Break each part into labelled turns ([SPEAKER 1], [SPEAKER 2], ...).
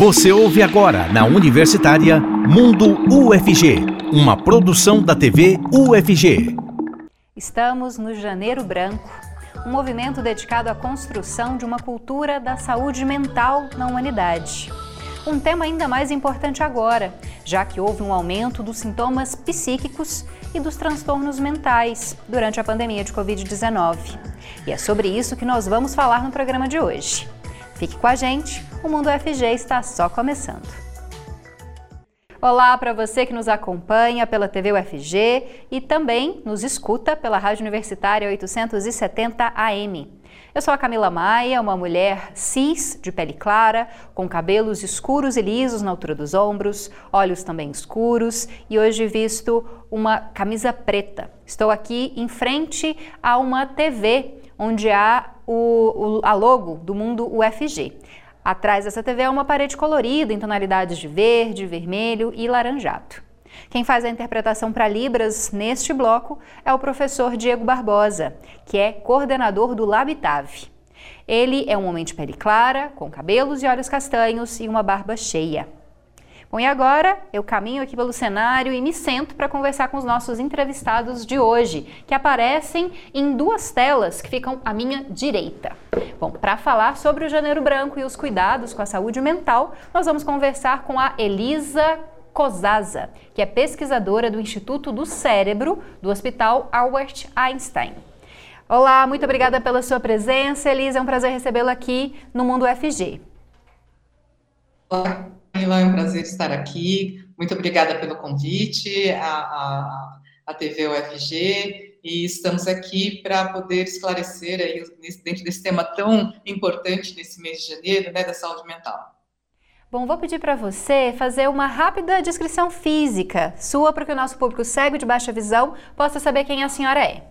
[SPEAKER 1] Você ouve agora na Universitária Mundo UFG, uma produção da TV UFG.
[SPEAKER 2] Estamos no Janeiro Branco, um movimento dedicado à construção de uma cultura da saúde mental na humanidade. Um tema ainda mais importante agora, já que houve um aumento dos sintomas psíquicos e dos transtornos mentais durante a pandemia de Covid-19. E é sobre isso que nós vamos falar no programa de hoje. Fique com a gente, o Mundo UFG está só começando. Olá para você que nos acompanha pela TV UFG e também nos escuta pela Rádio Universitária 870 AM. Eu sou a Camila Maia, uma mulher cis, de pele clara, com cabelos escuros e lisos na altura dos ombros, olhos também escuros e hoje visto uma camisa preta. Estou aqui em frente a uma TV onde há o, o, a logo do mundo UFG. Atrás dessa TV é uma parede colorida em tonalidades de verde, vermelho e laranjado. Quem faz a interpretação para Libras neste bloco é o professor Diego Barbosa, que é coordenador do Labitave. Ele é um homem de pele clara, com cabelos e olhos castanhos e uma barba cheia. Bom, e agora eu caminho aqui pelo cenário e me sento para conversar com os nossos entrevistados de hoje, que aparecem em duas telas que ficam à minha direita. Bom, para falar sobre o Janeiro Branco e os cuidados com a saúde mental, nós vamos conversar com a Elisa Cosaza, que é pesquisadora do Instituto do Cérebro do Hospital Albert Einstein. Olá, muito obrigada pela sua presença, Elisa. É um prazer recebê-la aqui no Mundo FG.
[SPEAKER 3] Olá. Camila, é um prazer estar aqui. Muito obrigada pelo convite à, à, TV UFG e estamos aqui para poder esclarecer aí dentro desse tema tão importante nesse mês de janeiro, né, da saúde mental.
[SPEAKER 2] Bom, vou pedir para você fazer uma rápida descrição física sua para que o nosso público cego de baixa visão possa saber quem a senhora é.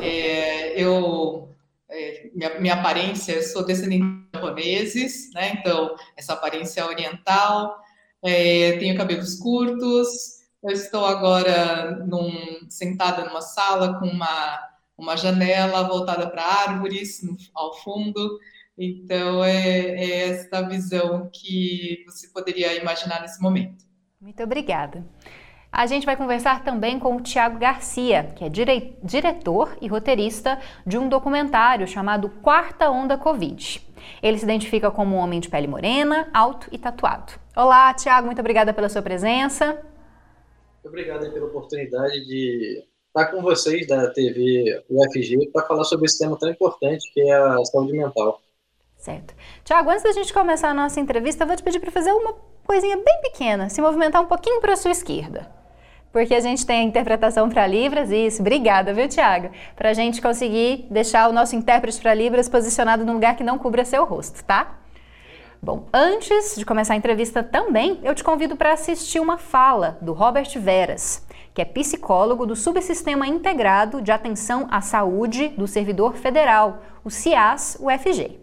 [SPEAKER 3] é eu é, minha, minha, aparência, eu sou descendente de japoneses, né? Então, essa aparência oriental, é, tenho cabelos curtos, eu estou agora num, sentada numa sala com uma, uma janela voltada para árvores no, ao fundo. Então, é, é esta visão que você poderia imaginar nesse momento.
[SPEAKER 2] Muito obrigada. A gente vai conversar também com o Tiago Garcia, que é dire diretor e roteirista de um documentário chamado Quarta Onda Covid. Ele se identifica como um homem de pele morena, alto e tatuado. Olá, Tiago, muito obrigada pela sua presença.
[SPEAKER 4] Muito obrigado pela oportunidade de estar com vocês da TV UFG para falar sobre esse tema tão importante que é a saúde mental.
[SPEAKER 2] Certo. Tiago, antes da gente começar a nossa entrevista, eu vou te pedir para fazer uma coisinha bem pequena, se movimentar um pouquinho para a sua esquerda porque a gente tem a interpretação para Libras, isso, obrigada, viu, Tiago? Para a gente conseguir deixar o nosso intérprete para Libras posicionado num lugar que não cubra seu rosto, tá? Bom, antes de começar a entrevista também, eu te convido para assistir uma fala do Robert Veras, que é psicólogo do Subsistema Integrado de Atenção à Saúde do Servidor Federal, o CIAS-UFG.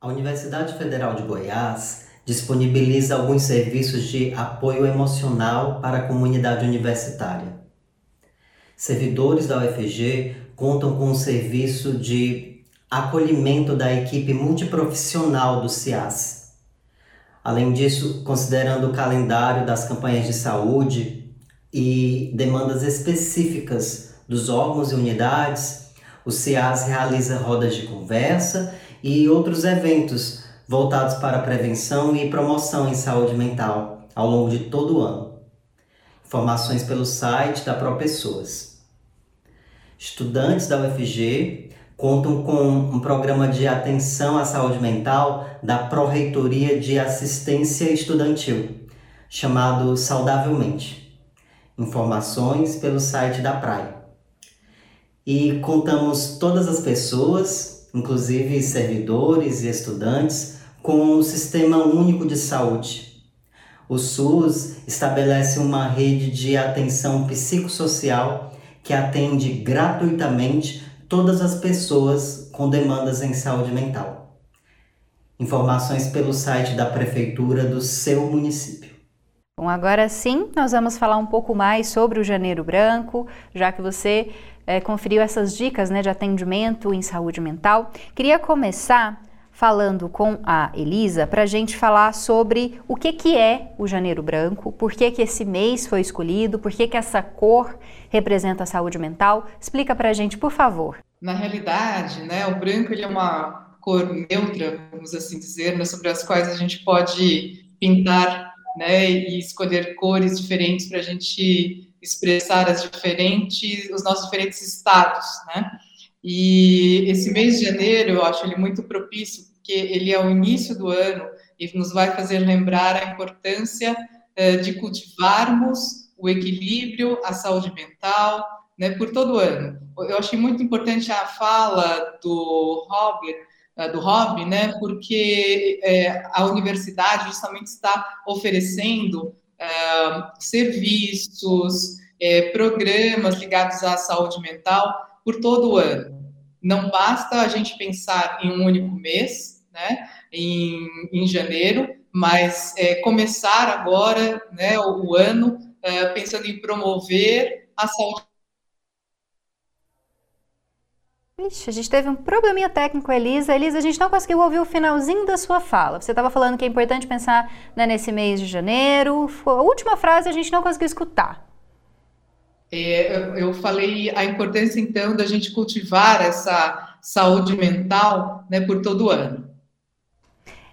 [SPEAKER 5] A Universidade Federal de Goiás disponibiliza alguns serviços de apoio emocional para a comunidade universitária. Servidores da UFG contam com um serviço de acolhimento da equipe multiprofissional do CIAS. Além disso, considerando o calendário das campanhas de saúde e demandas específicas dos órgãos e unidades, o CIAS realiza rodas de conversa e outros eventos voltados para prevenção e promoção em saúde mental ao longo de todo o ano. Informações pelo site da ProPessoas. Estudantes da UFG contam com um programa de atenção à saúde mental da Pró-Reitoria de Assistência Estudantil, chamado Saudavelmente. Informações pelo site da Praia. E contamos todas as pessoas, inclusive servidores e estudantes, com o Sistema Único de Saúde. O SUS estabelece uma rede de atenção psicossocial que atende gratuitamente todas as pessoas com demandas em saúde mental. Informações pelo site da prefeitura do seu município.
[SPEAKER 2] Bom, agora sim, nós vamos falar um pouco mais sobre o Janeiro Branco, já que você é, conferiu essas dicas né, de atendimento em saúde mental. Queria começar falando com a Elisa para a gente falar sobre o que, que é o Janeiro Branco, por que, que esse mês foi escolhido, por que, que essa cor representa a saúde mental. Explica para a gente, por favor.
[SPEAKER 3] Na realidade, né, o branco ele é uma cor neutra, vamos assim dizer, né, sobre as quais a gente pode pintar né, e escolher cores diferentes para a gente expressar as diferentes, os nossos diferentes estados, né? E esse mês de janeiro eu acho ele muito propício porque ele é o início do ano e nos vai fazer lembrar a importância uh, de cultivarmos o equilíbrio, a saúde mental, né, por todo o ano. Eu achei muito importante a fala do Robert, uh, do Rob, né, porque é, a universidade justamente está oferecendo uh, serviços, é, programas ligados à saúde mental por todo o ano. Não basta a gente pensar em um único mês, né, em, em janeiro, mas é, começar agora né, o, o ano é, pensando em promover a saúde.
[SPEAKER 2] Ixi, a gente teve um probleminha técnico, Elisa. Elisa, a gente não conseguiu ouvir o finalzinho da sua fala. Você estava falando que é importante pensar né, nesse mês de janeiro. A última frase a gente não conseguiu escutar.
[SPEAKER 3] É, eu falei a importância, então, da gente cultivar essa saúde mental né, por todo ano.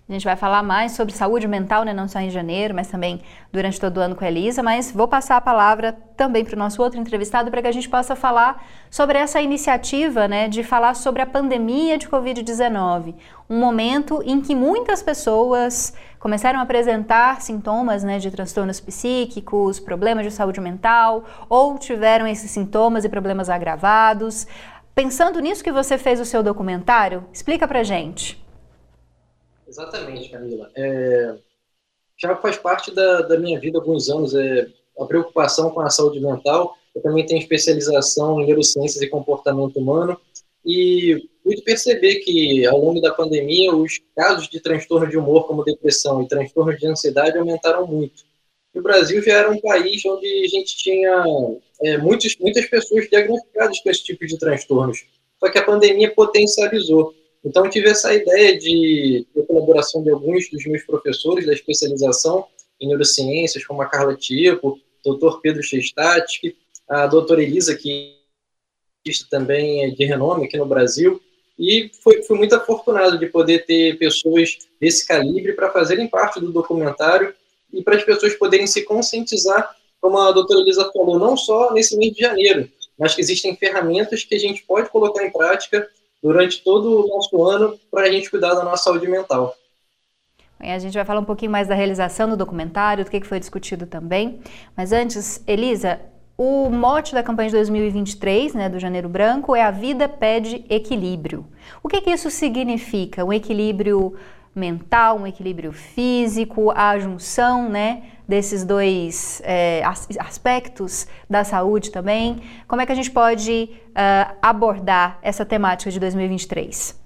[SPEAKER 2] A gente vai falar mais sobre saúde mental, né, não só em janeiro, mas também durante todo o ano com a Elisa. Mas vou passar a palavra também para o nosso outro entrevistado para que a gente possa falar sobre essa iniciativa né, de falar sobre a pandemia de Covid-19. Um momento em que muitas pessoas começaram a apresentar sintomas né, de transtornos psíquicos, problemas de saúde mental, ou tiveram esses sintomas e problemas agravados. Pensando nisso que você fez o seu documentário, explica para gente.
[SPEAKER 4] Exatamente, Camila. É, já faz parte da, da minha vida há alguns anos é, a preocupação com a saúde mental. Eu também tenho especialização em neurociências e comportamento humano e pude perceber que ao longo da pandemia os casos de transtorno de humor como depressão e transtorno de ansiedade aumentaram muito. E o Brasil já era um país onde a gente tinha é, muitos, muitas pessoas diagnosticadas com esse tipo de transtornos. Só que a pandemia potencializou. Então, tive essa ideia de, de colaboração de alguns dos meus professores da especialização em neurociências, como a Carla Tipo, doutor Pedro Chestatsky, a doutora Elisa, que também é de renome aqui no Brasil, e foi, fui muito afortunado de poder ter pessoas desse calibre para fazerem parte do documentário e para as pessoas poderem se conscientizar, como a doutora Elisa falou, não só nesse mês de janeiro, mas que existem ferramentas que a gente pode colocar em prática durante todo o nosso ano para a gente cuidar da nossa saúde mental.
[SPEAKER 2] A gente vai falar um pouquinho mais da realização do documentário, do que foi discutido também. Mas antes, Elisa, o mote da campanha de 2023, né, do Janeiro Branco, é a vida pede equilíbrio. O que, que isso significa? Um equilíbrio mental, um equilíbrio físico, a junção, né, desses dois é, aspectos da saúde também. Como é que a gente pode uh, abordar essa temática de 2023?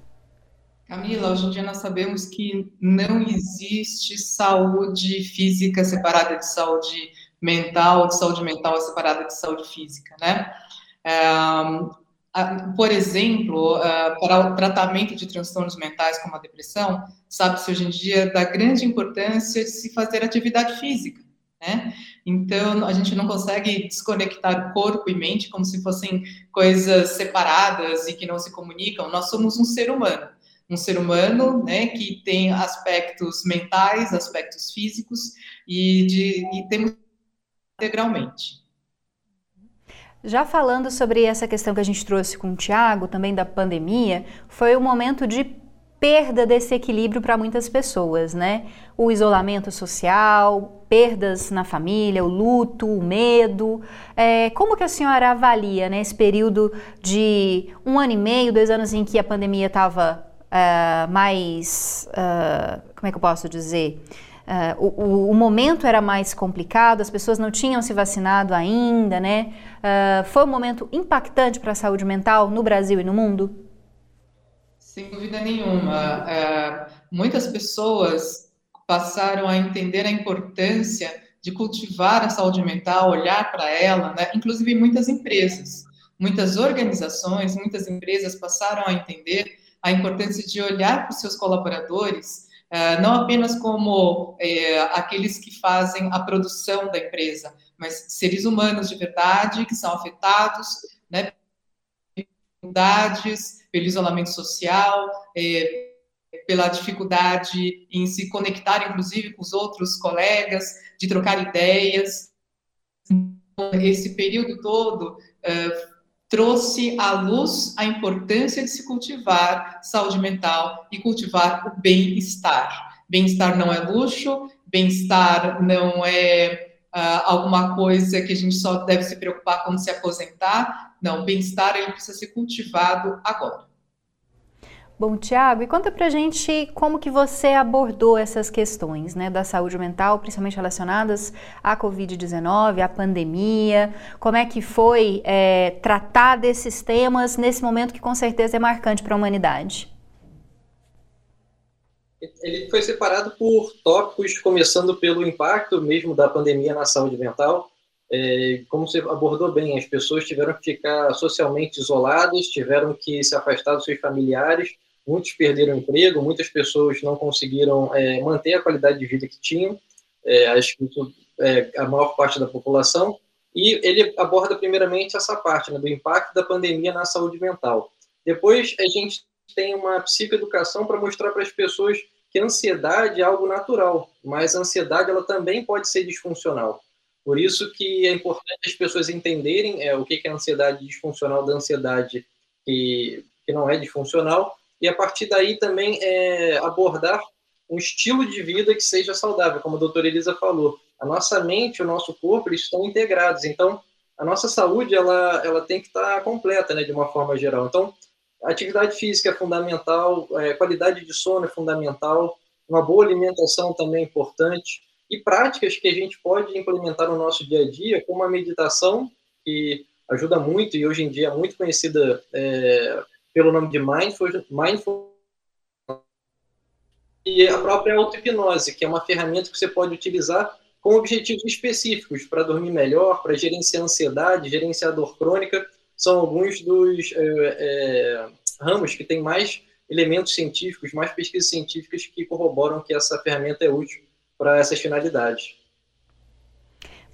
[SPEAKER 3] Camila, hoje em dia nós sabemos que não existe saúde física separada de saúde mental, de saúde mental separada de saúde física, né? Por exemplo, para o tratamento de transtornos mentais como a depressão, sabe-se hoje em dia da grande importância de se fazer atividade física, né? Então, a gente não consegue desconectar corpo e mente como se fossem coisas separadas e que não se comunicam. Nós somos um ser humano, um ser humano, né, que tem aspectos mentais, aspectos físicos e, de, e temos integralmente.
[SPEAKER 2] Já falando sobre essa questão que a gente trouxe com o Tiago, também da pandemia, foi um momento de perda desse equilíbrio para muitas pessoas, né? O isolamento social, perdas na família, o luto, o medo. É, como que a senhora avalia né, esse período de um ano e meio, dois anos em que a pandemia estava uh, é, mais. Uh, como é que eu posso dizer? Uh, o, o, momento era mais complicado, as pessoas não tinham se vacinado ainda, né? foi um momento impactante para a saúde mental no Brasil e no mundo?
[SPEAKER 3] Sem dúvida nenhuma. É, muitas pessoas passaram a entender a importância de cultivar a saúde mental, olhar para ela, né? inclusive muitas empresas, muitas organizações, muitas empresas passaram a entender a importância de olhar para os seus colaboradores Uh, não apenas como é, aqueles que fazem a produção da empresa, mas seres humanos de verdade que são afetados, né, dificuldades, pelo isolamento social, é, pela dificuldade em se conectar, inclusive, com os outros colegas, de trocar ideias. Esse período todo uh, trouxe à luz a importância de se cultivar saúde mental e cultivar o bem-estar. Bem-estar não é luxo, bem-estar não é uh, alguma coisa que a gente só deve se preocupar quando se aposentar. Não, bem-estar ele precisa ser cultivado agora.
[SPEAKER 2] Bom, Tiago, e conta pra gente como que você abordou essas questões né, da saúde mental, principalmente relacionadas à Covid-19, à pandemia, como é que foi é, tratar desses temas nesse momento que com certeza é marcante para a humanidade?
[SPEAKER 4] Ele foi separado por tópicos, começando pelo impacto mesmo da pandemia na saúde mental. É, como você abordou bem, as pessoas tiveram que ficar socialmente isoladas, tiveram que se afastar dos seus familiares, muitos perderam emprego, muitas pessoas não conseguiram é, manter a qualidade de vida que tinham, é, acho que isso, é, a maior parte da população, e ele aborda primeiramente essa parte né, do impacto da pandemia na saúde mental. Depois a gente tem uma psicoeducação para mostrar para as pessoas que ansiedade é algo natural, mas a ansiedade ela também pode ser disfuncional. Por isso que é importante as pessoas entenderem é, o que é a ansiedade disfuncional da ansiedade que, que não é disfuncional e a partir daí também é, abordar um estilo de vida que seja saudável, como a doutora Elisa falou. A nossa mente, o nosso corpo, eles estão integrados. Então, a nossa saúde, ela, ela tem que estar completa, né, de uma forma geral. Então, atividade física é fundamental, é, qualidade de sono é fundamental, uma boa alimentação também é importante, e práticas que a gente pode implementar no nosso dia a dia, como a meditação, que ajuda muito e hoje em dia é muito conhecida é, pelo nome de Mindful, e a própria auto-hipnose, que é uma ferramenta que você pode utilizar com objetivos específicos para dormir melhor, para gerenciar ansiedade, gerenciar dor crônica, são alguns dos é, é, ramos que têm mais elementos científicos, mais pesquisas científicas que corroboram que essa ferramenta é útil para essas finalidades.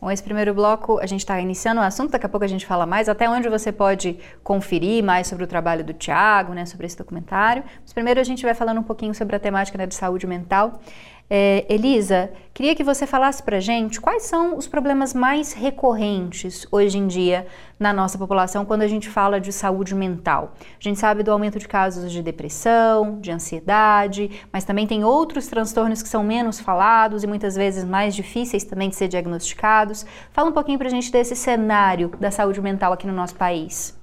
[SPEAKER 2] Bom, esse primeiro bloco a gente está iniciando o assunto, daqui a pouco a gente fala mais, até onde você pode conferir mais sobre o trabalho do Tiago, né, sobre esse documentário. Mas primeiro a gente vai falando um pouquinho sobre a temática né, de saúde mental. É, Elisa, queria que você falasse para gente quais são os problemas mais recorrentes hoje em dia na nossa população quando a gente fala de saúde mental. A gente sabe do aumento de casos de depressão, de ansiedade, mas também tem outros transtornos que são menos falados e muitas vezes mais difíceis também de ser diagnosticados. Fala um pouquinho para a gente desse cenário da saúde mental aqui no nosso país.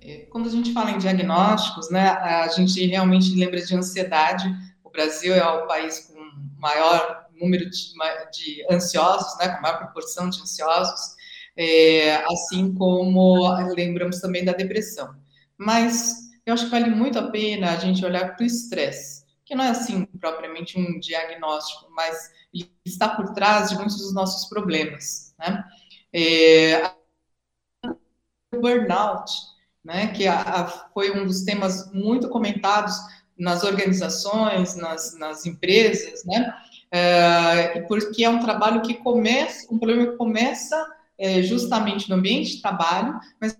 [SPEAKER 3] É, quando a gente fala em diagnósticos, né, a gente realmente lembra de ansiedade. O Brasil é o país com maior número de, de ansiosos, né, com maior proporção de ansiosos, é, assim como lembramos também da depressão. Mas eu acho que vale muito a pena a gente olhar para o estresse, que não é assim propriamente um diagnóstico, mas está por trás de muitos dos nossos problemas, né? É, o burnout, né, que a, a, foi um dos temas muito comentados nas organizações, nas, nas empresas, né? É, porque é um trabalho que começa, um problema que começa é, justamente no ambiente de trabalho, mas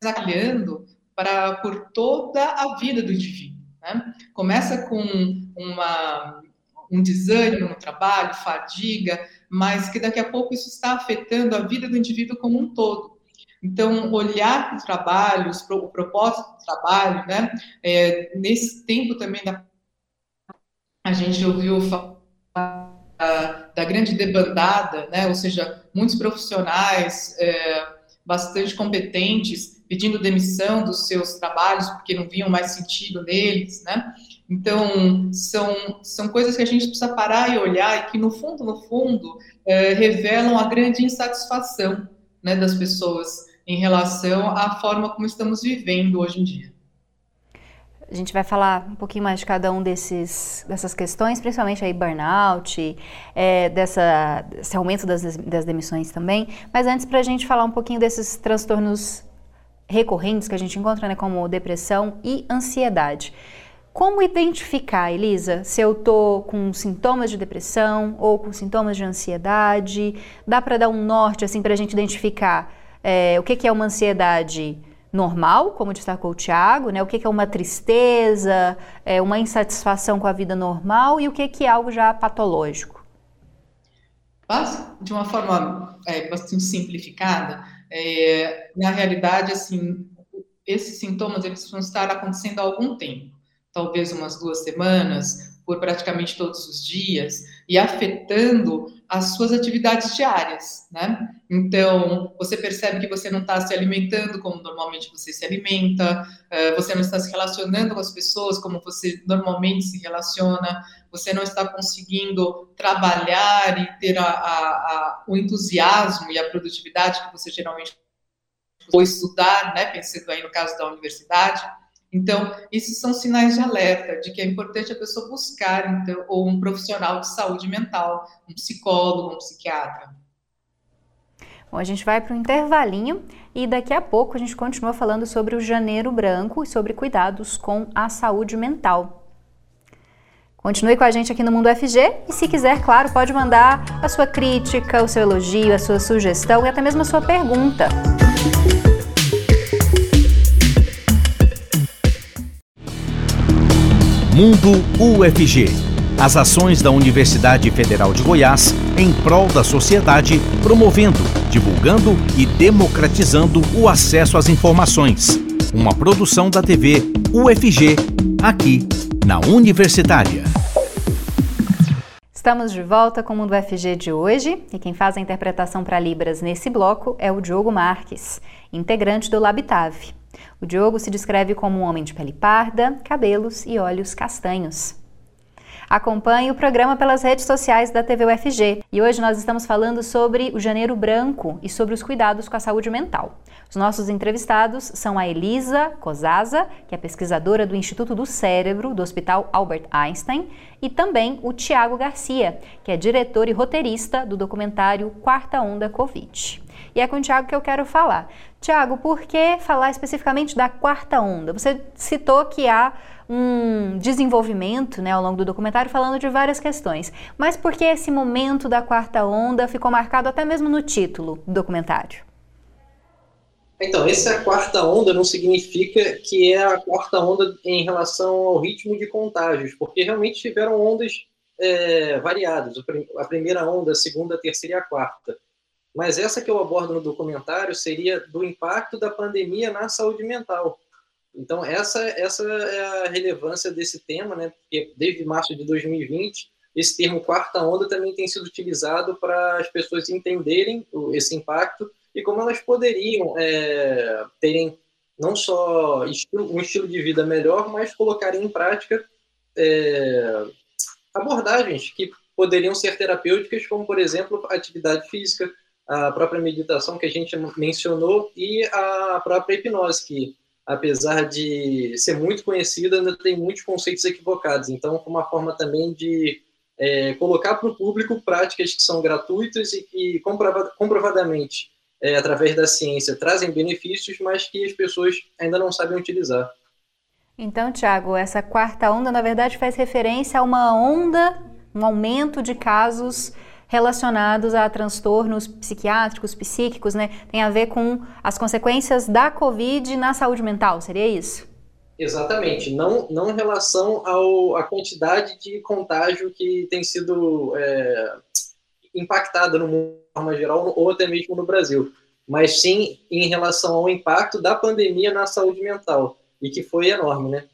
[SPEAKER 3] trabalhando para por toda a vida do indivíduo. Né? Começa com uma, um desânimo no trabalho, fadiga, mas que daqui a pouco isso está afetando a vida do indivíduo como um todo. Então, olhar para o trabalho, o propósito do trabalho, né? É, nesse tempo também da a gente ouviu falar da grande debandada, né? Ou seja, muitos profissionais é, bastante competentes pedindo demissão dos seus trabalhos porque não viam mais sentido neles, né? Então, são, são coisas que a gente precisa parar e olhar e que, no fundo, no fundo, é, revelam a grande insatisfação né, das pessoas em relação à forma como estamos vivendo hoje em dia.
[SPEAKER 2] A gente vai falar um pouquinho mais de cada um desses, dessas questões, principalmente aí burnout, é, dessa, desse aumento das, das demissões também. Mas antes, para a gente falar um pouquinho desses transtornos recorrentes que a gente encontra, né, como depressão e ansiedade. Como identificar, Elisa, se eu tô com sintomas de depressão ou com sintomas de ansiedade? Dá para dar um norte assim para a gente identificar é, o que, que, é uma ansiedade normal, como destacou o Tiago, né? O que, que, é uma tristeza, é, uma insatisfação com a vida normal e o que, que é algo já patológico?
[SPEAKER 3] De uma forma é, simplificada, é, na realidade, assim, esses sintomas eles vão estar acontecendo há algum tempo, talvez umas duas semanas, por praticamente todos os dias, e afetando as suas atividades diárias, né? Então, você percebe que você não está se alimentando como normalmente você se alimenta, eh, você não está se relacionando com as pessoas como você normalmente se relaciona, você não está conseguindo trabalhar e ter a, a, a, o entusiasmo e a produtividade que você geralmente foi estudar, né? Pensando aí no caso da universidade. Então, esses são sinais de alerta de que é importante a pessoa buscar então, ou um profissional de saúde mental, um psicólogo, um psiquiatra.
[SPEAKER 2] Bom, a gente vai para um intervalinho e daqui a pouco a gente continua falando sobre o janeiro branco e sobre cuidados com a saúde mental. Continue com a gente aqui no Mundo FG e, se quiser, claro, pode mandar a sua crítica, o seu elogio, a sua sugestão e até mesmo a sua pergunta.
[SPEAKER 1] Mundo UFG. As ações da Universidade Federal de Goiás em prol da sociedade, promovendo, divulgando e democratizando o acesso às informações. Uma produção da TV UFG, aqui na Universitária.
[SPEAKER 2] Estamos de volta com o Mundo UFG de hoje e quem faz a interpretação para Libras nesse bloco é o Diogo Marques, integrante do Labitave. O Diogo se descreve como um homem de pele parda, cabelos e olhos castanhos. Acompanhe o programa pelas redes sociais da TV UFG e hoje nós estamos falando sobre o Janeiro Branco e sobre os cuidados com a saúde mental. Os nossos entrevistados são a Elisa Cosaza, que é pesquisadora do Instituto do Cérebro do Hospital Albert Einstein, e também o Tiago Garcia, que é diretor e roteirista do documentário Quarta Onda Covid. E é com o Tiago que eu quero falar. Tiago, por que falar especificamente da quarta onda? Você citou que há um desenvolvimento né, ao longo do documentário falando de várias questões. Mas por que esse momento da quarta onda ficou marcado até mesmo no título do documentário?
[SPEAKER 4] Então, essa quarta onda não significa que é a quarta onda em relação ao ritmo de contágios, porque realmente tiveram ondas é, variadas. A primeira onda, a segunda, a terceira e a quarta. Mas essa que eu abordo no documentário seria do impacto da pandemia na saúde mental. Então, essa, essa é a relevância desse tema, né? Porque desde março de 2020, esse termo quarta onda também tem sido utilizado para as pessoas entenderem esse impacto e como elas poderiam é, terem não só estilo, um estilo de vida melhor, mas colocarem em prática é, abordagens que poderiam ser terapêuticas, como, por exemplo, atividade física, a própria meditação que a gente mencionou e a própria hipnose, que apesar de ser muito conhecida, ainda tem muitos conceitos equivocados. Então, uma forma também de é, colocar para o público práticas que são gratuitas e que comprovadamente, é, através da ciência, trazem benefícios, mas que as pessoas ainda não sabem utilizar.
[SPEAKER 2] Então, Tiago, essa quarta onda, na verdade, faz referência a uma onda, um aumento de casos relacionados a transtornos psiquiátricos, psíquicos, né? Tem a ver com as consequências da Covid na saúde mental, seria isso?
[SPEAKER 4] Exatamente, não, não em relação ao, à quantidade de contágio que tem sido é, impactada no mundo de forma geral ou até mesmo no Brasil, mas sim em relação ao impacto da pandemia na saúde mental, e que foi enorme, né?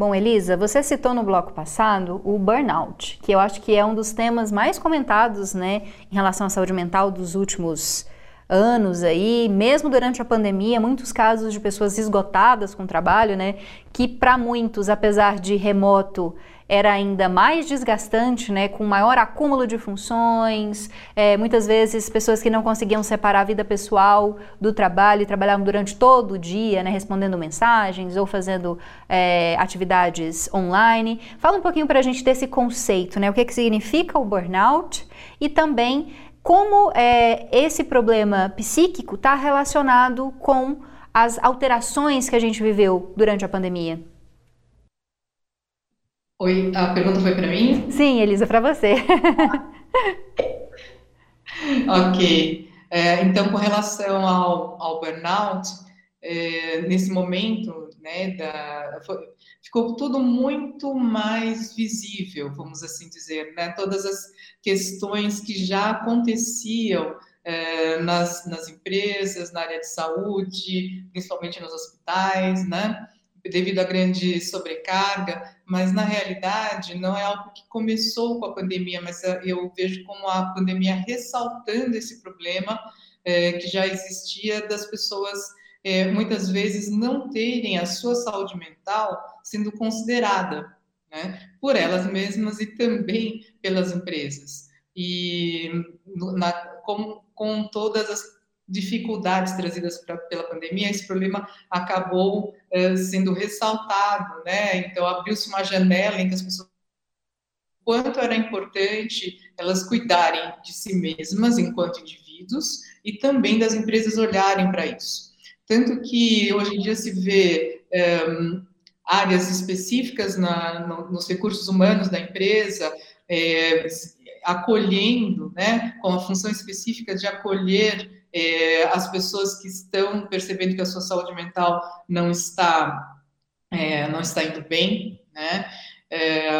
[SPEAKER 2] Bom, Elisa, você citou no bloco passado o burnout, que eu acho que é um dos temas mais comentados, né, em relação à saúde mental dos últimos anos aí, mesmo durante a pandemia, muitos casos de pessoas esgotadas com o trabalho, né, que para muitos, apesar de remoto, era ainda mais desgastante, né, com maior acúmulo de funções, é, muitas vezes pessoas que não conseguiam separar a vida pessoal do trabalho e trabalhavam durante todo o dia, né, respondendo mensagens ou fazendo é, atividades online. Fala um pouquinho para a gente desse conceito, né, o que, que significa o burnout e também como é, esse problema psíquico está relacionado com as alterações que a gente viveu durante a pandemia.
[SPEAKER 3] Oi, a pergunta foi para mim?
[SPEAKER 2] Sim, Elisa, para você.
[SPEAKER 3] ok. É, então, com relação ao, ao burnout, é, nesse momento, né, da, foi, ficou tudo muito mais visível, vamos assim dizer, né? Todas as questões que já aconteciam é, nas, nas empresas, na área de saúde, principalmente nos hospitais, né? Devido à grande sobrecarga, mas na realidade não é algo que começou com a pandemia, mas eu vejo como a pandemia ressaltando esse problema é, que já existia das pessoas é, muitas vezes não terem a sua saúde mental sendo considerada né, por elas mesmas e também pelas empresas. E na, com, com todas as dificuldades trazidas pra, pela pandemia, esse problema acabou é, sendo ressaltado, né? Então abriu-se uma janela em que as pessoas quanto era importante elas cuidarem de si mesmas enquanto indivíduos e também das empresas olharem para isso. Tanto que hoje em dia se vê um, áreas específicas na, no, nos recursos humanos da empresa, é, acolhendo, né, com a função específica de acolher é, as pessoas que estão percebendo que a sua saúde mental não está é, não está indo bem, né? É,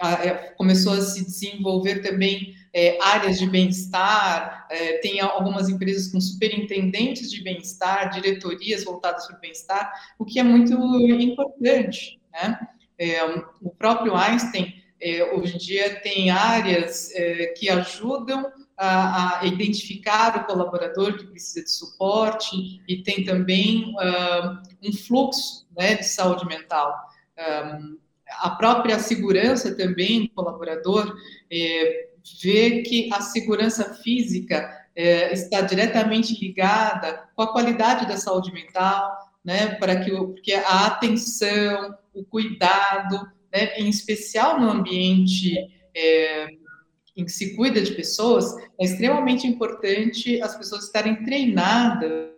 [SPEAKER 3] a, começou a se desenvolver também é, áreas de bem-estar, é, tem algumas empresas com superintendentes de bem-estar, diretorias voltadas para o bem-estar, o que é muito importante. Né? É, o próprio Einstein, é, hoje em dia, tem áreas é, que ajudam a, identificar o colaborador que precisa de suporte e tem também uh, um fluxo né, de saúde mental. Um, a própria segurança também do colaborador, é, vê que a segurança física é, está diretamente ligada com a qualidade da saúde mental, né, para que porque a atenção, o cuidado, né, em especial no ambiente é, em que se cuida de pessoas, é extremamente importante as pessoas estarem treinadas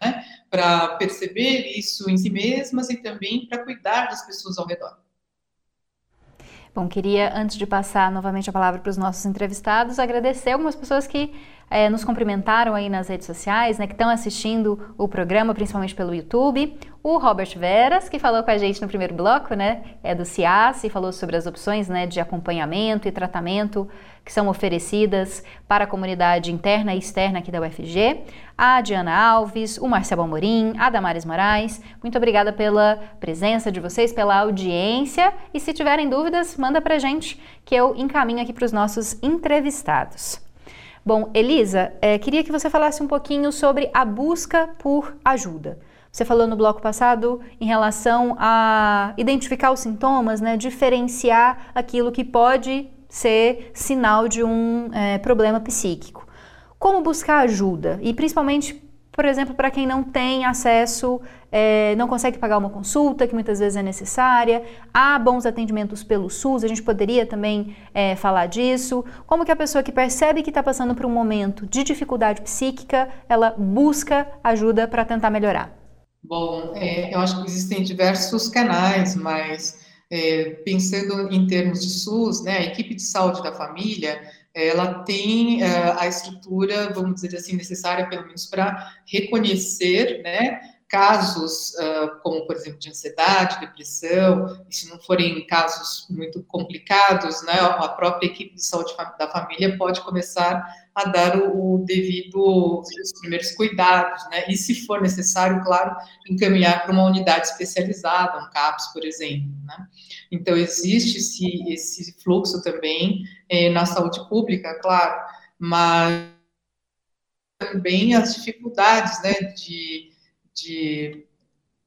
[SPEAKER 3] né, para perceber isso em si mesmas e também para cuidar das pessoas ao redor.
[SPEAKER 2] Bom, queria, antes de passar novamente a palavra para os nossos entrevistados, agradecer algumas pessoas que é, nos cumprimentaram aí nas redes sociais, né, que estão assistindo o programa, principalmente pelo YouTube. O Robert Veras, que falou com a gente no primeiro bloco, né, é do CIAS e falou sobre as opções né, de acompanhamento e tratamento que são oferecidas para a comunidade interna e externa aqui da UFG. A Diana Alves, o Marcelo Amorim, a Damares Moraes. Muito obrigada pela presença de vocês, pela audiência. E se tiverem dúvidas, manda para gente que eu encaminho aqui para os nossos entrevistados. Bom, Elisa, é, queria que você falasse um pouquinho sobre a busca por ajuda. Você falou no bloco passado em relação a identificar os sintomas, né, diferenciar aquilo que pode ser sinal de um é, problema psíquico. Como buscar ajuda? E principalmente por exemplo, para quem não tem acesso, é, não consegue pagar uma consulta, que muitas vezes é necessária, há bons atendimentos pelo SUS, a gente poderia também é, falar disso. Como que a pessoa que percebe que está passando por um momento de dificuldade psíquica, ela busca ajuda para tentar melhorar?
[SPEAKER 3] Bom, é, eu acho que existem diversos canais, mas é, pensando em termos de SUS, né, a equipe de saúde da família, ela tem uh, a estrutura, vamos dizer assim, necessária, pelo menos, para reconhecer, né, casos uh, como, por exemplo, de ansiedade, depressão, e se não forem casos muito complicados, né, a própria equipe de saúde da família pode começar a dar o, o devido, os primeiros cuidados, né, e se for necessário, claro, encaminhar para uma unidade especializada, um CAPS, por exemplo, né. Então, existe esse, esse fluxo também eh, na saúde pública, claro, mas também as dificuldades, né, de de,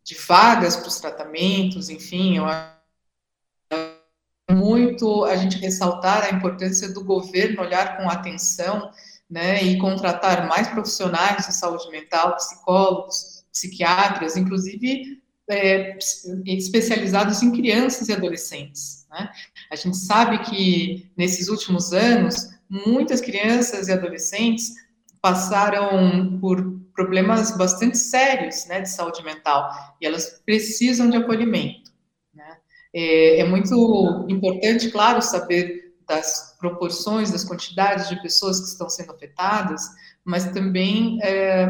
[SPEAKER 3] de vagas para os tratamentos, enfim, eu acho muito a gente ressaltar a importância do governo olhar com atenção né, e contratar mais profissionais de saúde mental, psicólogos, psiquiatras, inclusive é, especializados em crianças e adolescentes. Né? A gente sabe que nesses últimos anos muitas crianças e adolescentes passaram por problemas bastante sérios né, de saúde mental e elas precisam de acolhimento. É, é muito importante, claro, saber das proporções, das quantidades de pessoas que estão sendo afetadas, mas também é,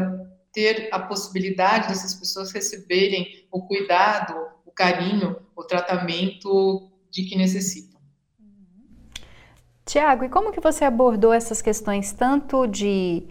[SPEAKER 3] ter a possibilidade dessas pessoas receberem o cuidado, o carinho, o tratamento de que necessitam.
[SPEAKER 2] Tiago, e como que você abordou essas questões tanto de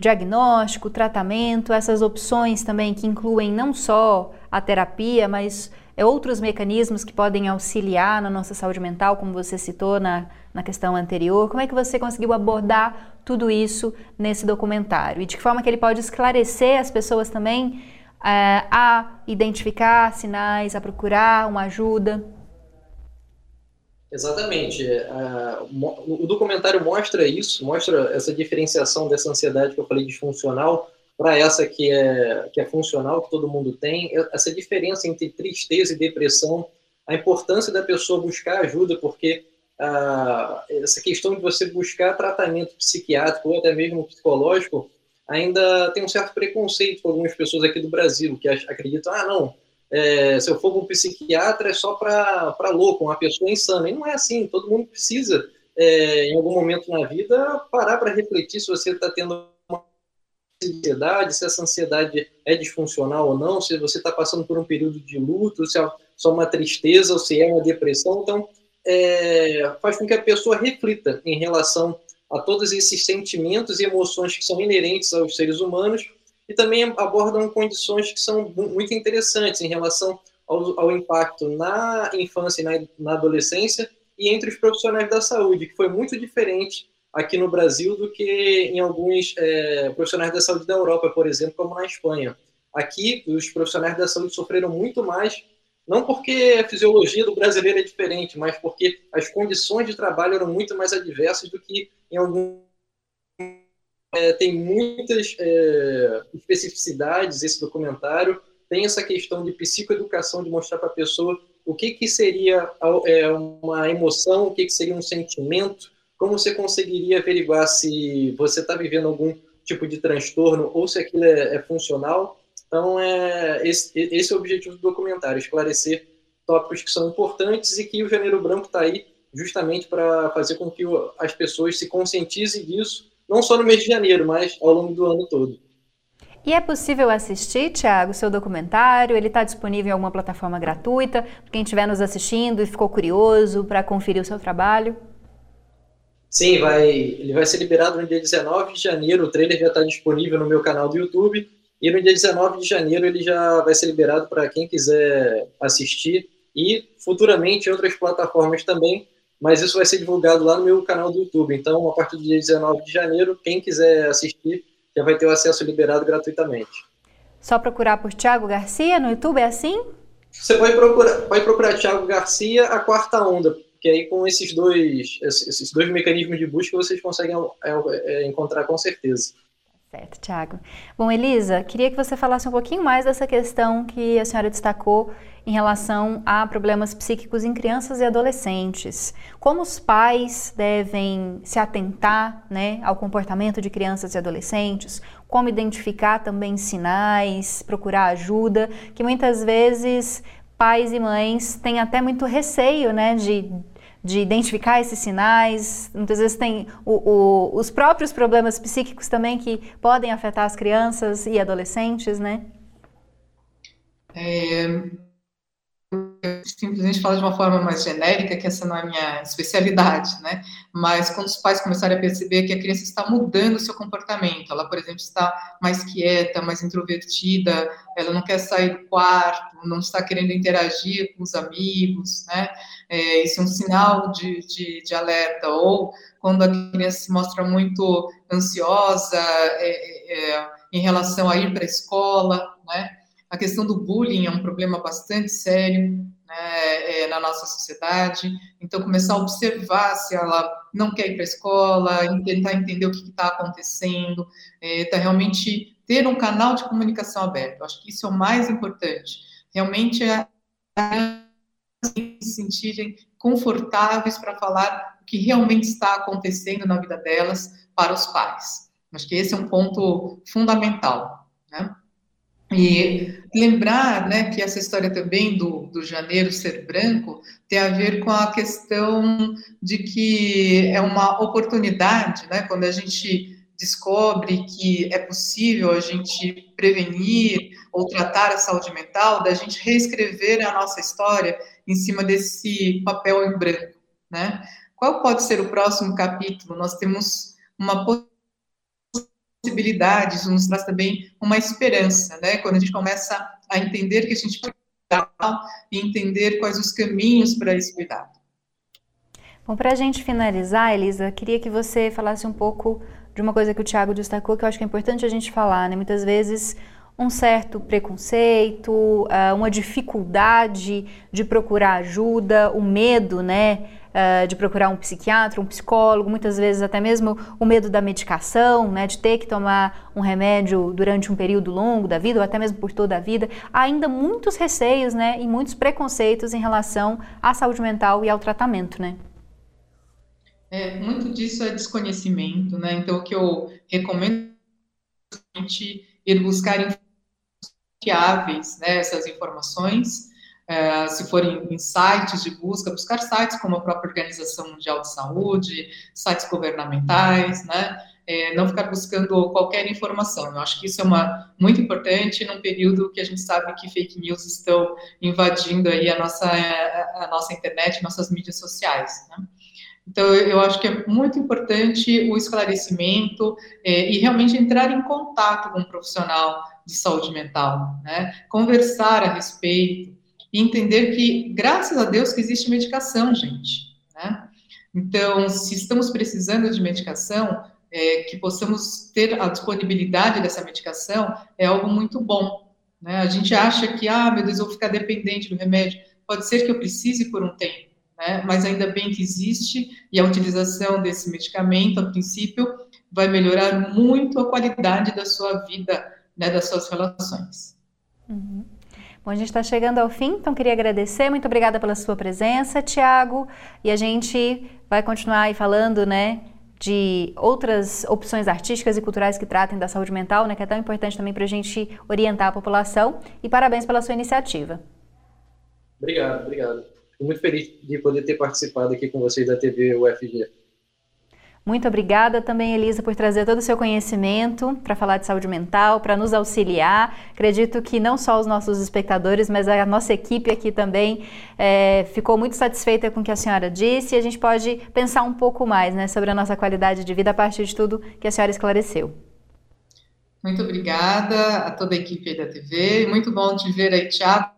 [SPEAKER 2] diagnóstico, tratamento, essas opções também que incluem não só a terapia, mas outros mecanismos que podem auxiliar na nossa saúde mental, como você citou na, na questão anterior. Como é que você conseguiu abordar tudo isso nesse documentário? E de que forma que ele pode esclarecer as pessoas também é, a identificar sinais, a procurar uma ajuda?
[SPEAKER 4] Exatamente. É, o documentário mostra isso, mostra essa diferenciação dessa ansiedade que eu falei disfuncional para essa que é, que é funcional, que todo mundo tem, essa diferença entre tristeza e depressão, a importância da pessoa buscar ajuda, porque ah, essa questão de você buscar tratamento psiquiátrico ou até mesmo psicológico ainda tem um certo preconceito com algumas pessoas aqui do Brasil, que acreditam, ah, não, é, se eu for um psiquiatra é só para louco, uma pessoa insana. E não é assim, todo mundo precisa, é, em algum momento na vida, parar para refletir se você está tendo ansiedade, se essa ansiedade é disfuncional ou não, se você está passando por um período de luto, se é só uma tristeza ou se é uma depressão. Então, é, faz com que a pessoa reflita em relação a todos esses sentimentos e emoções que são inerentes aos seres humanos e também abordam condições que são muito interessantes em relação ao, ao impacto na infância e na, na, adolescência e entre os profissionais da saúde, que foi muito diferente aqui no Brasil do que em alguns é, profissionais da saúde da Europa, por exemplo, como na Espanha. Aqui, os profissionais da saúde sofreram muito mais, não porque a fisiologia do brasileiro é diferente, mas porque as condições de trabalho eram muito mais adversas do que em alguns é, tem muitas é, especificidades esse documentário, tem essa questão de psicoeducação, de mostrar para a pessoa o que, que seria é, uma emoção, o que, que seria um sentimento, como você conseguiria averiguar se você está vivendo algum tipo de transtorno ou se aquilo é, é funcional. Então, é, esse, esse é o objetivo do documentário, esclarecer tópicos que são importantes e que o Janeiro Branco está aí justamente para fazer com que as pessoas se conscientizem disso não só no mês de janeiro, mas ao longo do ano todo.
[SPEAKER 2] E é possível assistir, Tiago, seu documentário? Ele está disponível em alguma plataforma gratuita? Quem estiver nos assistindo e ficou curioso para conferir o seu trabalho?
[SPEAKER 4] Sim, vai, ele vai ser liberado no dia 19 de janeiro. O trailer já está disponível no meu canal do YouTube. E no dia 19 de janeiro ele já vai ser liberado para quem quiser assistir. E futuramente em outras plataformas também mas isso vai ser divulgado lá no meu canal do YouTube. Então, a partir do dia 19 de janeiro, quem quiser assistir já vai ter o acesso liberado gratuitamente.
[SPEAKER 2] Só procurar por Thiago Garcia no YouTube, é assim?
[SPEAKER 4] Você pode procurar, pode procurar Thiago Garcia, a quarta onda, que aí com esses dois, esses dois mecanismos de busca vocês conseguem é, é, encontrar com certeza.
[SPEAKER 2] Certo, Tiago. Bom, Elisa, queria que você falasse um pouquinho mais dessa questão que a senhora destacou em relação a problemas psíquicos em crianças e adolescentes. Como os pais devem se atentar né, ao comportamento de crianças e adolescentes, como identificar também sinais, procurar ajuda, que muitas vezes pais e mães têm até muito receio né, de de identificar esses sinais. Muitas vezes tem o, o, os próprios problemas psíquicos também que podem afetar as crianças e adolescentes, né?
[SPEAKER 3] É, simplesmente falar de uma forma mais genérica, que essa não é a minha especialidade, né? Mas quando os pais começarem a perceber que a criança está mudando o seu comportamento, ela, por exemplo, está mais quieta, mais introvertida, ela não quer sair do quarto, não está querendo interagir com os amigos, né? É, isso é um sinal de, de, de, alerta. Ou quando a criança se mostra muito ansiosa é, é, é em relação a ir para a escola, né? A questão do bullying é um problema bastante sério né, é, na nossa sociedade. Então, começar a observar se ela não quer ir para a escola, tentar entender o que está acontecendo, é, tá realmente ter um canal de comunicação aberto. Acho que isso é o mais importante. Realmente é se sentirem confortáveis para falar o que realmente está acontecendo na vida delas para os pais. Acho que esse é um ponto fundamental. Né? E lembrar né, que essa história também do, do janeiro ser branco tem a ver com a questão de que é uma oportunidade, né, quando a gente descobre que é possível a gente prevenir ou tratar a saúde mental, da gente reescrever a nossa história em cima desse papel em branco, né? Qual pode ser o próximo capítulo? Nós temos uma possibilidade, isso nos traz também uma esperança, né? Quando a gente começa a entender que a gente pode cuidar e entender quais os caminhos para esse cuidado.
[SPEAKER 2] Bom, para a gente finalizar, Elisa, queria que você falasse um pouco de uma coisa que o Tiago destacou, que eu acho que é importante a gente falar, né? Muitas vezes um certo preconceito, ah, uma dificuldade de procurar ajuda, o medo, né, ah, de procurar um psiquiatra, um psicólogo, muitas vezes até mesmo o medo da medicação, né, de ter que tomar um remédio durante um período longo da vida ou até mesmo por toda a vida. Há ainda muitos receios, né, e muitos preconceitos em relação à saúde mental e ao tratamento, né?
[SPEAKER 3] É, muito disso é desconhecimento, né? Então, o que eu recomendo é ir buscar fiáveis, né, essas informações, é, se forem em sites de busca, buscar sites como a própria Organização Mundial de Saúde, sites governamentais, né, é, não ficar buscando qualquer informação. Eu acho que isso é uma, muito importante num período que a gente sabe que fake news estão invadindo aí a nossa, a nossa internet, nossas mídias sociais, né. Então, eu acho que é muito importante o esclarecimento é, e realmente entrar em contato com um profissional de saúde mental, né? Conversar a respeito e entender que, graças a Deus, que existe medicação, gente, né? Então, se estamos precisando de medicação, é, que possamos ter a disponibilidade dessa medicação é algo muito bom, né? A gente acha que, ah, meu Deus, eu vou ficar dependente do remédio. Pode ser que eu precise por um tempo, né? Mas ainda bem que existe e a utilização desse medicamento, a princípio, vai melhorar muito a qualidade da sua vida, né, das suas relações.
[SPEAKER 2] Uhum. Bom, a gente está chegando ao fim, então queria agradecer, muito obrigada pela sua presença, Tiago, e a gente vai continuar aí falando, né, de outras opções artísticas e culturais que tratem da saúde mental, né, que é tão importante também para a gente orientar a população, e parabéns pela sua iniciativa.
[SPEAKER 4] Obrigado, obrigado. Fico muito feliz de poder ter participado aqui com vocês da TV UFG.
[SPEAKER 2] Muito obrigada também, Elisa, por trazer todo o seu conhecimento para falar de saúde mental, para nos auxiliar. Acredito que não só os nossos espectadores, mas a nossa equipe aqui também é, ficou muito satisfeita com o que a senhora disse e a gente pode pensar um pouco mais né, sobre a nossa qualidade de vida a partir de tudo que a senhora esclareceu.
[SPEAKER 3] Muito obrigada a toda a equipe da TV. Muito bom te ver aí, Tiago.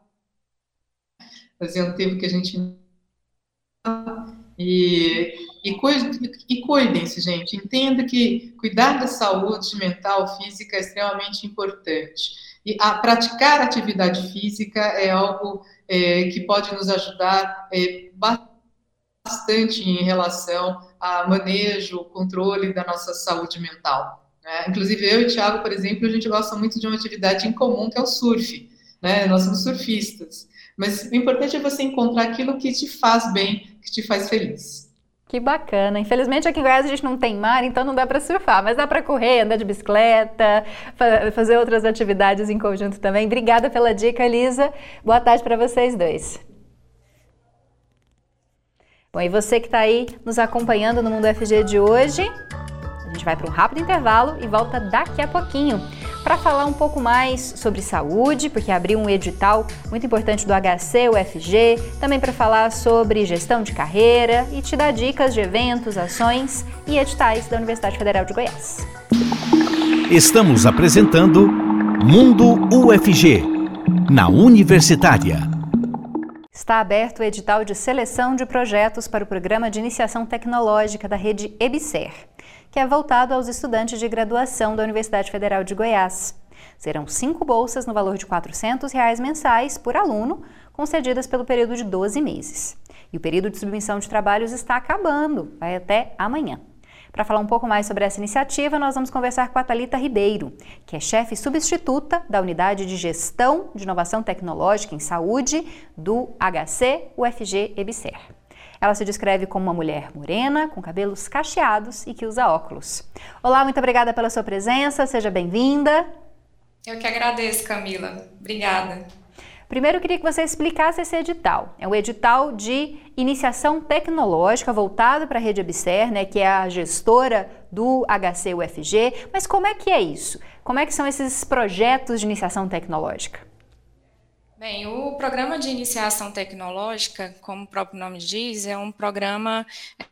[SPEAKER 3] Fazia um tempo que a gente. E, e, cuidem-se, gente. Entenda que cuidar da saúde mental, física é extremamente importante. E a, praticar atividade física é algo é, que pode nos ajudar é, bastante em relação a manejo, controle da nossa saúde mental. Né? Inclusive, eu e o Thiago, por exemplo, a gente gosta muito de uma atividade em comum, que é o surf. Né? Nós somos surfistas. Mas o importante é você encontrar aquilo que te faz bem, que te faz feliz.
[SPEAKER 2] Que bacana. Infelizmente aqui em Goiás a gente não tem mar, então não dá para surfar, mas dá para correr, andar de bicicleta, fazer outras atividades em conjunto também. Obrigada pela dica, Elisa. Boa tarde para vocês dois. Bom, e você que está aí nos acompanhando no Mundo FG de hoje, a gente vai para um rápido intervalo e volta daqui a pouquinho para falar um pouco mais sobre saúde, porque abriu um edital muito importante do HC, UFG, também para falar sobre gestão de carreira e te dar dicas de eventos, ações e editais da Universidade Federal de Goiás.
[SPEAKER 1] Estamos apresentando Mundo UFG, na Universitária.
[SPEAKER 2] Está aberto o edital de seleção de projetos para o Programa de Iniciação Tecnológica da rede EBSER que é voltado aos estudantes de graduação da Universidade Federal de Goiás. Serão cinco bolsas no valor de 400 reais mensais por aluno, concedidas pelo período de 12 meses. E o período de submissão de trabalhos está acabando, vai até amanhã. Para falar um pouco mais sobre essa iniciativa, nós vamos conversar com a Talita Ribeiro, que é chefe substituta da Unidade de Gestão de Inovação Tecnológica em Saúde do HC UFG EBSER. Ela se descreve como uma mulher morena, com cabelos cacheados e que usa óculos. Olá, muito obrigada pela sua presença, seja bem-vinda.
[SPEAKER 6] Eu que agradeço, Camila. Obrigada.
[SPEAKER 2] Primeiro, eu queria que você explicasse esse edital. É um edital de iniciação tecnológica voltado para a Rede Abser, né, que é a gestora do HC-UFG. Mas como é que é isso? Como é que são esses projetos de iniciação tecnológica?
[SPEAKER 6] Bem, o programa de iniciação tecnológica, como o próprio nome diz, é um programa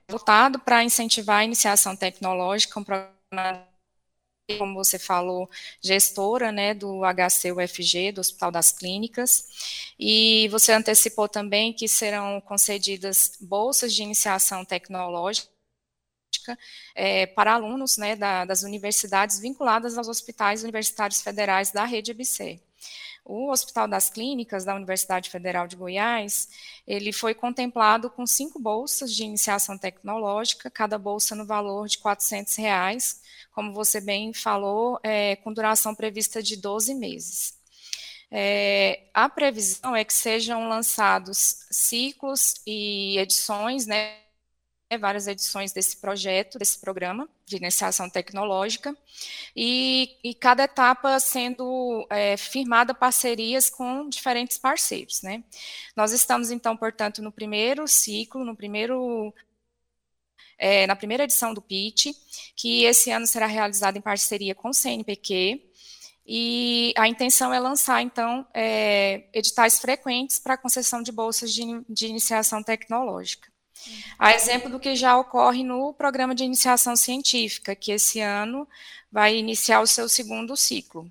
[SPEAKER 6] voltado para incentivar a iniciação tecnológica, um programa como você falou, gestora né, do HC-UFG, do Hospital das Clínicas, e você antecipou também que serão concedidas bolsas de iniciação tecnológica é, para alunos né, da, das universidades vinculadas aos hospitais universitários federais da rede EBC. O Hospital das Clínicas da Universidade Federal de Goiás, ele foi contemplado com cinco bolsas de iniciação tecnológica, cada bolsa no valor de 400 reais, como você bem falou, é, com duração prevista de 12 meses. É, a previsão é que sejam lançados ciclos e edições, né, várias edições desse projeto, desse programa de iniciação tecnológica, e, e cada etapa sendo é, firmada parcerias com diferentes parceiros. Né? Nós estamos, então, portanto, no primeiro ciclo, no primeiro é, na primeira edição do PIT, que esse ano será realizado em parceria com o CNPq, e a intenção é lançar, então, é, editais frequentes para concessão de bolsas de, de iniciação tecnológica. A exemplo do que já ocorre no programa de iniciação científica, que esse ano vai iniciar o seu segundo ciclo.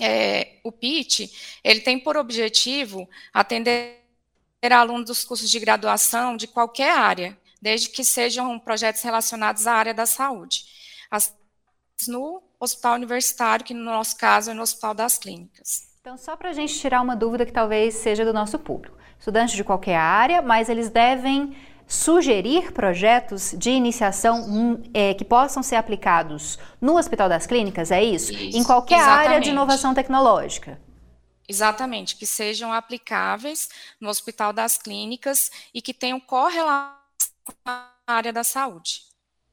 [SPEAKER 6] É, o PIT, ele tem por objetivo atender alunos dos cursos de graduação de qualquer área, desde que sejam projetos relacionados à área da saúde. As, no hospital universitário, que no nosso caso é no Hospital das Clínicas.
[SPEAKER 2] Então, só para a gente tirar uma dúvida que talvez seja do nosso público estudantes de qualquer área, mas eles devem sugerir projetos de iniciação hum, é, que possam ser aplicados no Hospital das Clínicas, é isso? isso. Em qualquer Exatamente. área de inovação tecnológica.
[SPEAKER 6] Exatamente, que sejam aplicáveis no Hospital das Clínicas e que tenham correlação com a área da saúde.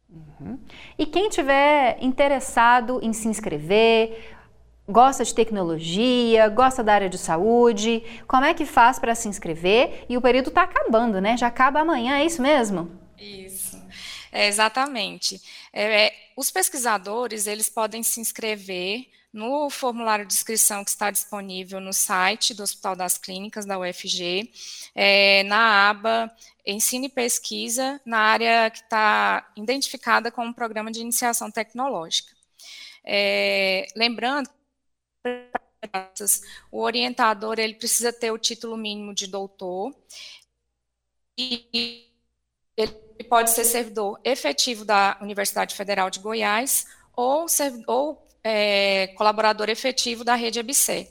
[SPEAKER 2] Uhum. E quem tiver interessado em se inscrever, gosta de tecnologia, gosta da área de saúde, como é que faz para se inscrever? E o período está acabando, né? Já acaba amanhã, é isso mesmo?
[SPEAKER 6] Isso, é, exatamente. É, é, os pesquisadores, eles podem se inscrever no formulário de inscrição que está disponível no site do Hospital das Clínicas da UFG, é, na aba Ensino e Pesquisa, na área que está identificada como Programa de Iniciação Tecnológica. É, lembrando o orientador ele precisa ter o título mínimo de doutor e ele pode ser servidor efetivo da Universidade Federal de Goiás ou, ou é, colaborador efetivo da rede EBC,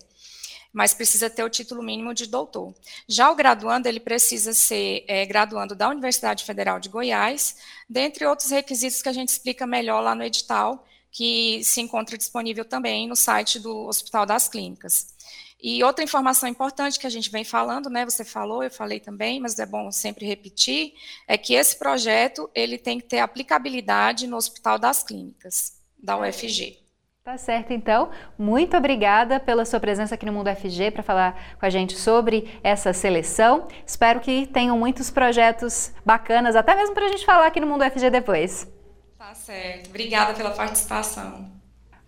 [SPEAKER 6] mas precisa ter o título mínimo de doutor. Já o graduando, ele precisa ser é, graduando da Universidade Federal de Goiás, dentre outros requisitos que a gente explica melhor lá no edital, que se encontra disponível também no site do Hospital das Clínicas. E outra informação importante que a gente vem falando, né, você falou, eu falei também, mas é bom sempre repetir, é que esse projeto ele tem que ter aplicabilidade no Hospital das Clínicas, da UFG.
[SPEAKER 2] Tá certo, então. Muito obrigada pela sua presença aqui no Mundo FG para falar com a gente sobre essa seleção. Espero que tenham muitos projetos bacanas, até mesmo para a gente falar aqui no Mundo FG depois.
[SPEAKER 6] Tá certo. Obrigada pela participação.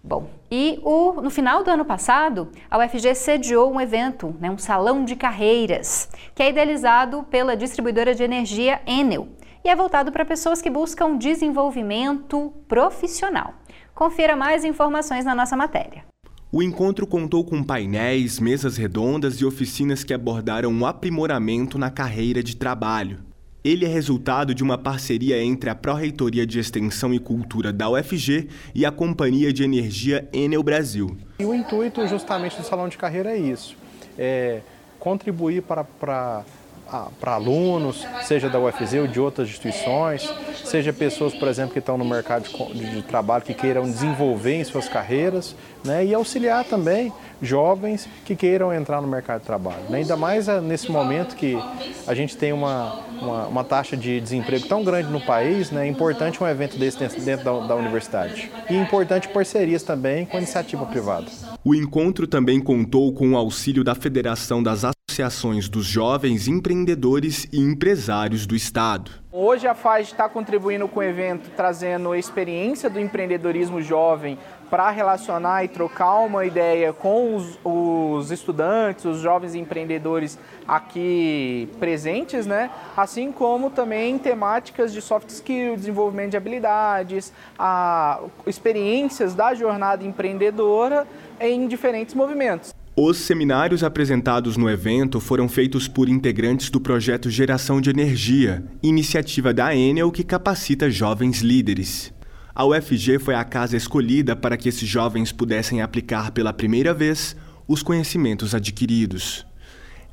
[SPEAKER 2] Bom, e o, no final do ano passado, a UFG sediou um evento, né, um salão de carreiras, que é idealizado pela distribuidora de energia Enel e é voltado para pessoas que buscam desenvolvimento profissional. Confira mais informações na nossa matéria.
[SPEAKER 7] O encontro contou com painéis, mesas redondas e oficinas que abordaram um aprimoramento na carreira de trabalho. Ele é resultado de uma parceria entre a Pró-Reitoria de Extensão e Cultura da UFG e a Companhia de Energia Enel Brasil.
[SPEAKER 8] E o intuito justamente do Salão de Carreira é isso, é contribuir para, para para alunos, seja da UFZ ou de outras instituições, seja pessoas, por exemplo, que estão no mercado de, de trabalho que queiram desenvolver em suas carreiras, né, e auxiliar também jovens que queiram entrar no mercado de trabalho. Né? Ainda mais eh, nesse momento que a gente tem uma, uma, uma, taxa de desemprego tão grande no país, né? é importante um evento desse dentro da, da universidade. E importante parcerias também com a iniciativa privada.
[SPEAKER 7] O encontro também contou com o auxílio da Federação das Associações dos Jovens Empreendedores e Empresários do Estado.
[SPEAKER 9] Hoje a FAG está contribuindo com o evento, trazendo a experiência do empreendedorismo jovem para relacionar e trocar uma ideia com os, os, estudantes, os jovens empreendedores aqui presentes, né? Assim como também temáticas de soft skills, desenvolvimento de habilidades, a, experiências da jornada empreendedora em diferentes movimentos.
[SPEAKER 7] Os seminários apresentados no evento foram feitos por integrantes do projeto Geração de Energia, iniciativa da Enel que capacita jovens líderes. A UFG foi a casa escolhida para que esses jovens pudessem aplicar pela primeira vez os conhecimentos adquiridos.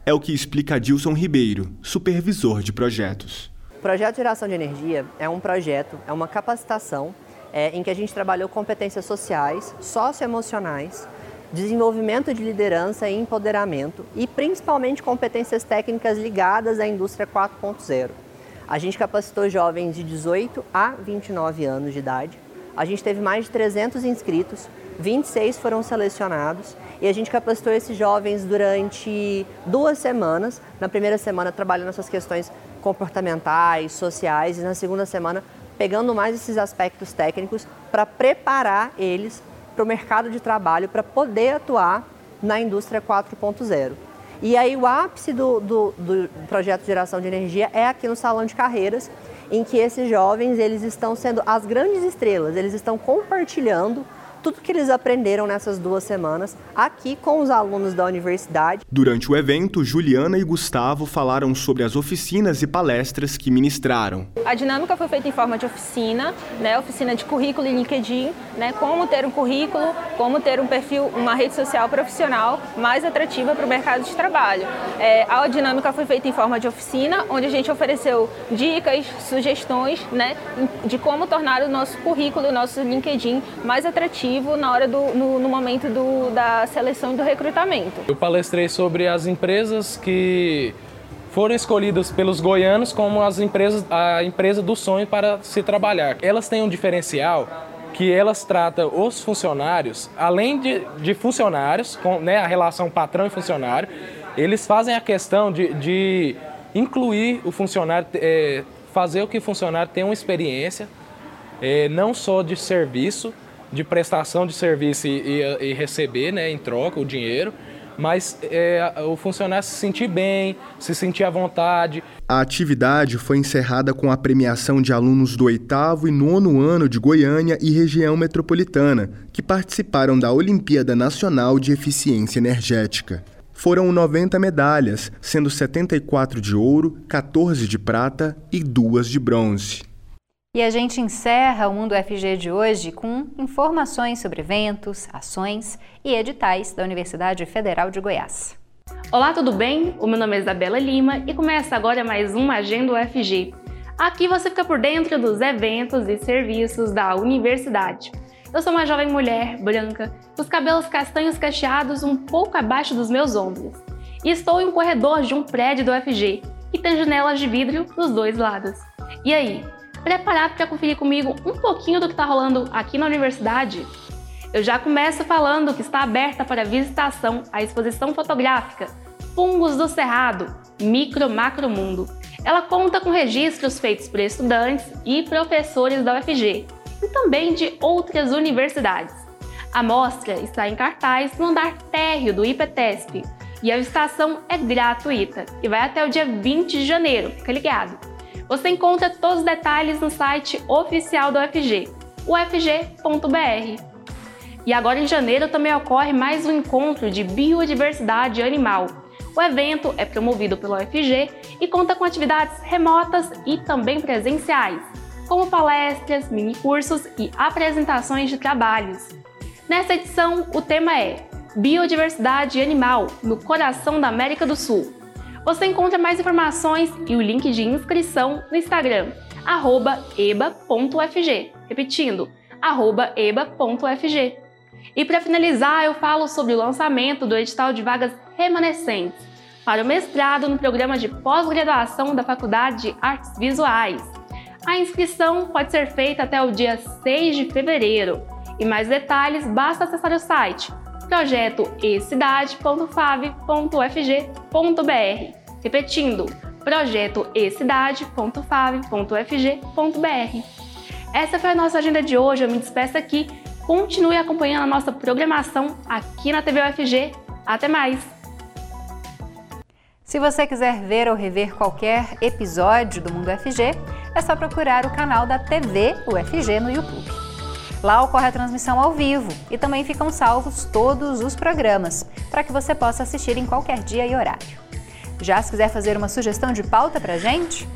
[SPEAKER 7] É o que explica Dilson Ribeiro, supervisor de projetos.
[SPEAKER 10] O projeto Geração de Energia é um projeto, é uma capacitação é, em que a gente trabalhou competências sociais, socioemocionais, desenvolvimento de liderança e empoderamento e principalmente competências técnicas ligadas à indústria 4.0. A gente capacitou jovens de 18 a 29 anos de idade. A gente teve mais de 300 inscritos, 26 foram selecionados e a gente capacitou esses jovens durante duas semanas. Na primeira semana, trabalhando essas questões comportamentais, sociais, e na segunda semana, pegando mais esses aspectos técnicos para preparar eles para o mercado de trabalho, para poder atuar na indústria 4.0. E aí o ápice do, do, do projeto de geração de energia é aqui no salão de carreiras, em que esses jovens eles estão sendo as grandes estrelas, eles estão compartilhando tudo que eles aprenderam nessas duas semanas aqui com os alunos da universidade.
[SPEAKER 7] Durante o evento, Juliana e Gustavo falaram sobre as oficinas e palestras que ministraram.
[SPEAKER 11] A dinâmica foi feita em forma de oficina, né, oficina de currículo e LinkedIn, né, como ter um currículo, como ter um perfil, uma rede social profissional mais atrativa para o mercado de trabalho. É, a dinâmica foi feita em forma de oficina, onde a gente ofereceu dicas, sugestões, né, de como tornar o nosso currículo, o nosso LinkedIn mais atrativo na hora do no, no momento do, da seleção e do recrutamento.
[SPEAKER 12] Eu palestrei sobre as empresas que foram escolhidas pelos goianos como as empresas a empresa do sonho para se trabalhar. Elas têm um diferencial que elas tratam os funcionários, além de, de funcionários, com né, a relação patrão e funcionário, eles fazem a questão de, de incluir o funcionário, é, fazer o que o funcionário tenha uma experiência, é, não só de serviço, de prestação de serviço e, e, receber né, em troca o dinheiro, mas é, o funcionário se sentir bem, se sentir à vontade.
[SPEAKER 7] A atividade foi encerrada com a premiação de alunos do oitavo e nono ano de Goiânia e região metropolitana, que participaram da Olimpíada Nacional de Eficiência Energética. Foram 90 medalhas, sendo 74 de ouro, 14 de prata e duas de bronze.
[SPEAKER 2] E a gente encerra o Mundo FG de hoje com informações sobre eventos, ações e editais da Universidade Federal de Goiás.
[SPEAKER 13] Olá, tudo bem? O meu nome é Isabela Lima e começa agora mais uma Agenda UFG. Aqui você fica por dentro dos eventos e serviços da universidade. Eu sou uma jovem mulher branca, com os cabelos castanhos cacheados um pouco abaixo dos meus ombros. E estou em um corredor de um prédio do UFG, que tem janelas de vidro dos dois lados. E aí, preparado para conferir comigo um pouquinho do que está rolando aqui na universidade? Eu já começo falando que está aberta para visitação a exposição fotográfica Fungos do Cerrado, Micro Macro Mundo. Ela conta com registros feitos por estudantes e professores da UFG e também de outras universidades. A mostra está em cartaz no andar térreo do IPTESP e a visitação é gratuita e vai até o dia 20 de janeiro, fica ligado. Você encontra todos os detalhes no site oficial do UFG, ufg.br. E agora em janeiro também ocorre mais um encontro de biodiversidade animal. O evento é promovido pela UFG e conta com atividades remotas e também presenciais, como palestras, minicursos e apresentações de trabalhos. Nessa edição, o tema é Biodiversidade Animal no Coração da América do Sul Você encontra mais informações e o link de inscrição no Instagram, eba.ufg. Repetindo, eba.ufg. E para finalizar, eu falo sobre o lançamento do edital de vagas remanescentes para o mestrado no programa de pós-graduação da Faculdade de Artes Visuais. A inscrição pode ser feita até o dia 6 de fevereiro. E mais detalhes, basta acessar o site projetoecidade.fave.ufg.br. Repetindo, projetoecidade.fave.ufg.br. Essa foi a nossa agenda de hoje. Eu me despeço aqui. Continue acompanhando a nossa programação aqui na TV UFG. Até mais!
[SPEAKER 2] Se você quiser ver ou rever qualquer episódio do Mundo UFG, é só procurar o canal da TV UFG no YouTube. Lá ocorre a transmissão ao vivo e também ficam salvos todos os programas, para que você possa assistir em qualquer dia e horário. Já se quiser fazer uma sugestão de pauta para gente,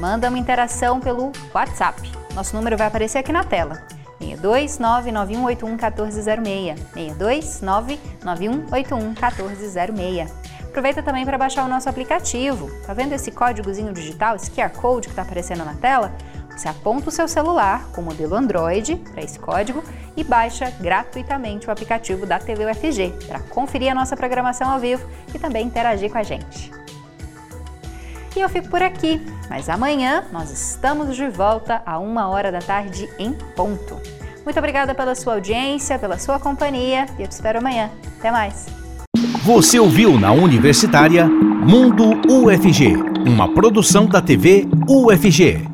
[SPEAKER 2] manda uma interação pelo WhatsApp. Nosso número vai aparecer aqui na tela. 62 99181 1406. 62 99181 1406. Aproveita também para baixar o nosso aplicativo. Tá vendo esse códigozinho digital, esse QR Code que está aparecendo na tela? Você aponta o seu celular com o modelo Android para esse código e baixa gratuitamente o aplicativo da TV UFG para conferir a nossa programação ao vivo e também interagir com a gente. E eu fico por aqui, mas amanhã nós estamos de volta a uma hora da tarde em ponto. Muito obrigada pela sua audiência, pela sua companhia e eu te espero amanhã. Até mais!
[SPEAKER 1] Você ouviu na Universitária Mundo UFG, uma produção da TV UFG.